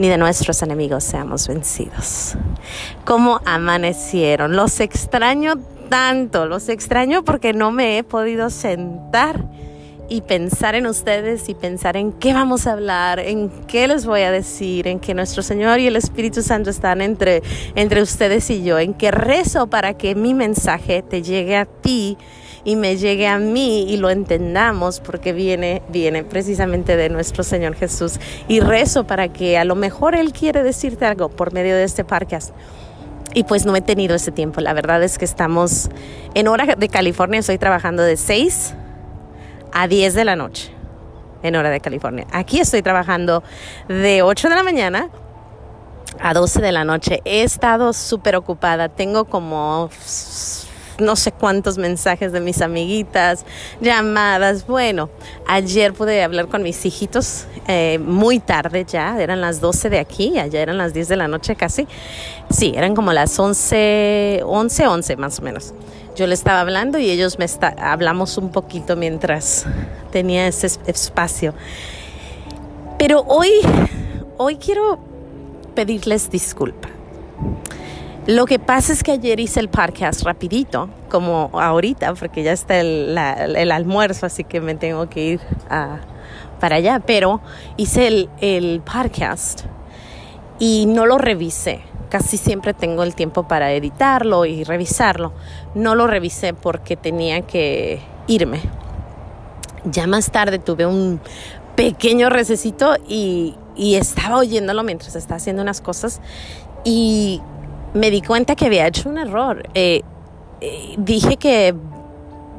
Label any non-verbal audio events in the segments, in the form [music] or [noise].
ni de nuestros enemigos seamos vencidos. ¿Cómo amanecieron? Los extraño tanto, los extraño porque no me he podido sentar y pensar en ustedes y pensar en qué vamos a hablar, en qué les voy a decir, en que nuestro Señor y el Espíritu Santo están entre, entre ustedes y yo, en que rezo para que mi mensaje te llegue a ti y me llegue a mí y lo entendamos porque viene, viene precisamente de nuestro Señor Jesús. Y rezo para que a lo mejor Él quiere decirte algo por medio de este podcast. Y pues no he tenido ese tiempo. La verdad es que estamos en hora de California, estoy trabajando de 6 a 10 de la noche en hora de California. Aquí estoy trabajando de 8 de la mañana a 12 de la noche. He estado súper ocupada. Tengo como no sé cuántos mensajes de mis amiguitas, llamadas. Bueno, ayer pude hablar con mis hijitos eh, muy tarde ya, eran las 12 de aquí, allá eran las 10 de la noche casi. Sí, eran como las 11, 11, 11 más o menos. Yo le estaba hablando y ellos me está, hablamos un poquito mientras tenía ese espacio. Pero hoy, hoy quiero pedirles disculpa. Lo que pasa es que ayer hice el podcast rapidito, como ahorita, porque ya está el, almuerzo, así que me tengo que ir para allá, pero hice el, podcast y no lo revisé. Casi siempre tengo el tiempo para editarlo y revisarlo. No lo revisé porque tenía que irme. Ya más tarde tuve un pequeño recesito y estaba oyéndolo mientras estaba haciendo unas cosas y me di cuenta que había hecho un error. Eh, eh, dije que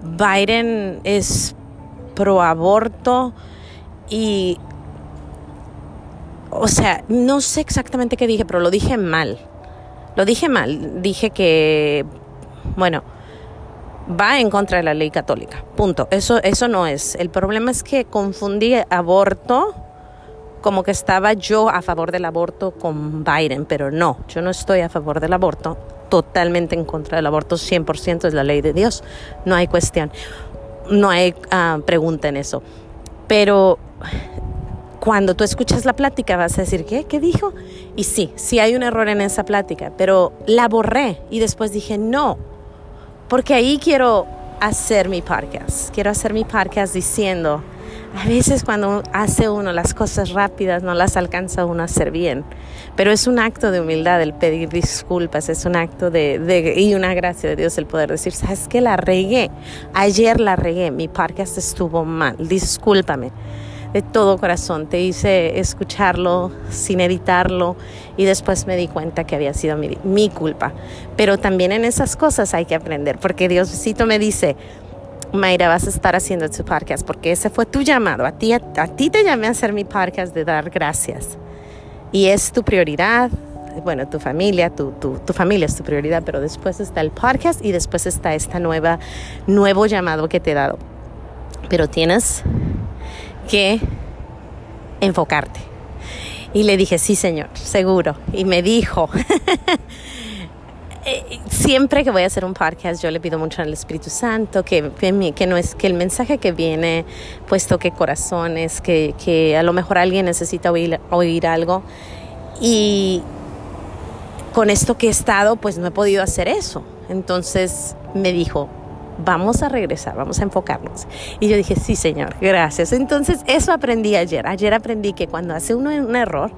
Biden es pro aborto y, o sea, no sé exactamente qué dije, pero lo dije mal. Lo dije mal. Dije que, bueno, va en contra de la ley católica. Punto. Eso, eso no es. El problema es que confundí aborto como que estaba yo a favor del aborto con Biden, pero no, yo no estoy a favor del aborto, totalmente en contra del aborto, 100% es la ley de Dios, no hay cuestión, no hay ah, pregunta en eso. Pero cuando tú escuchas la plática vas a decir, ¿qué? ¿Qué dijo? Y sí, sí hay un error en esa plática, pero la borré y después dije, no, porque ahí quiero hacer mi podcast, quiero hacer mi podcast diciendo, a veces cuando hace uno las cosas rápidas no las alcanza uno a hacer bien, pero es un acto de humildad el pedir disculpas, es un acto de, y una gracia de Dios el poder decir, sabes que la regué, ayer la regué, mi podcast estuvo mal, discúlpame. De todo corazón. Te hice escucharlo sin editarlo y después me di cuenta que había sido mi, mi, culpa. Pero también en esas cosas hay que aprender, porque Diosito me dice, Mayra, vas a estar haciendo tu podcast porque ese fue tu llamado. A ti, a, ti te llamé a hacer mi podcast de dar gracias. Y es tu prioridad. Bueno, tu familia, tu, tu, familia es tu prioridad, pero después está el podcast y después está este nueva, nuevo llamado que te he dado. Pero tienes que enfocarte. Y le dije, sí, señor, seguro. Y me dijo, [laughs] Eh, siempre que voy a hacer un podcast yo le pido mucho al Espíritu Santo que, que, no es que el mensaje que viene pues toque corazones, que, que a lo mejor alguien necesita oír, oír algo y con esto que he estado pues no he podido hacer eso. Entonces me dijo, vamos a regresar, vamos a enfocarnos. Y yo dije, sí, Señor, gracias. Entonces, eso aprendí ayer. Ayer aprendí que cuando hace uno un error,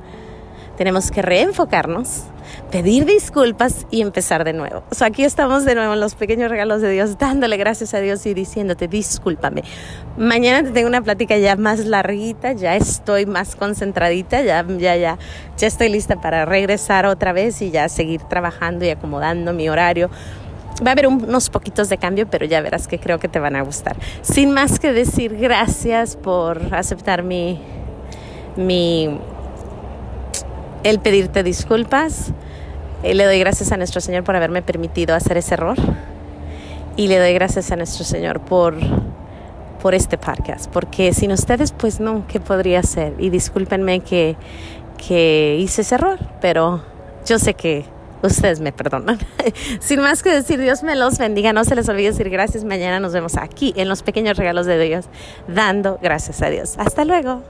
tenemos que reenfocarnos, pedir disculpas y empezar de nuevo. O sea, aquí estamos de nuevo en los pequeños regalos de Dios, dándole gracias a Dios y diciéndote, discúlpame. Mañana te tengo una plática ya más larguita, ya estoy más concentradita, ya, ya, ya, ya estoy lista para regresar otra vez y ya seguir trabajando y acomodando mi horario. Va a haber unos poquitos de cambio, pero ya verás que creo que te van a gustar. Sin más que decir, gracias por aceptar mi, mi el pedirte disculpas. Eh, le doy gracias a nuestro Señor por haberme permitido hacer ese error. Y le doy gracias a nuestro Señor por, por este podcast. Porque sin ustedes, pues no, ¿qué podría hacer? Y discúlpenme que, que hice ese error, pero yo sé que ustedes me perdonan. [laughs] Sin más que decir, Dios me los bendiga. No se les olvide decir gracias. Mañana nos vemos aquí en los pequeños regalos de Dios, dando gracias a Dios. Hasta luego.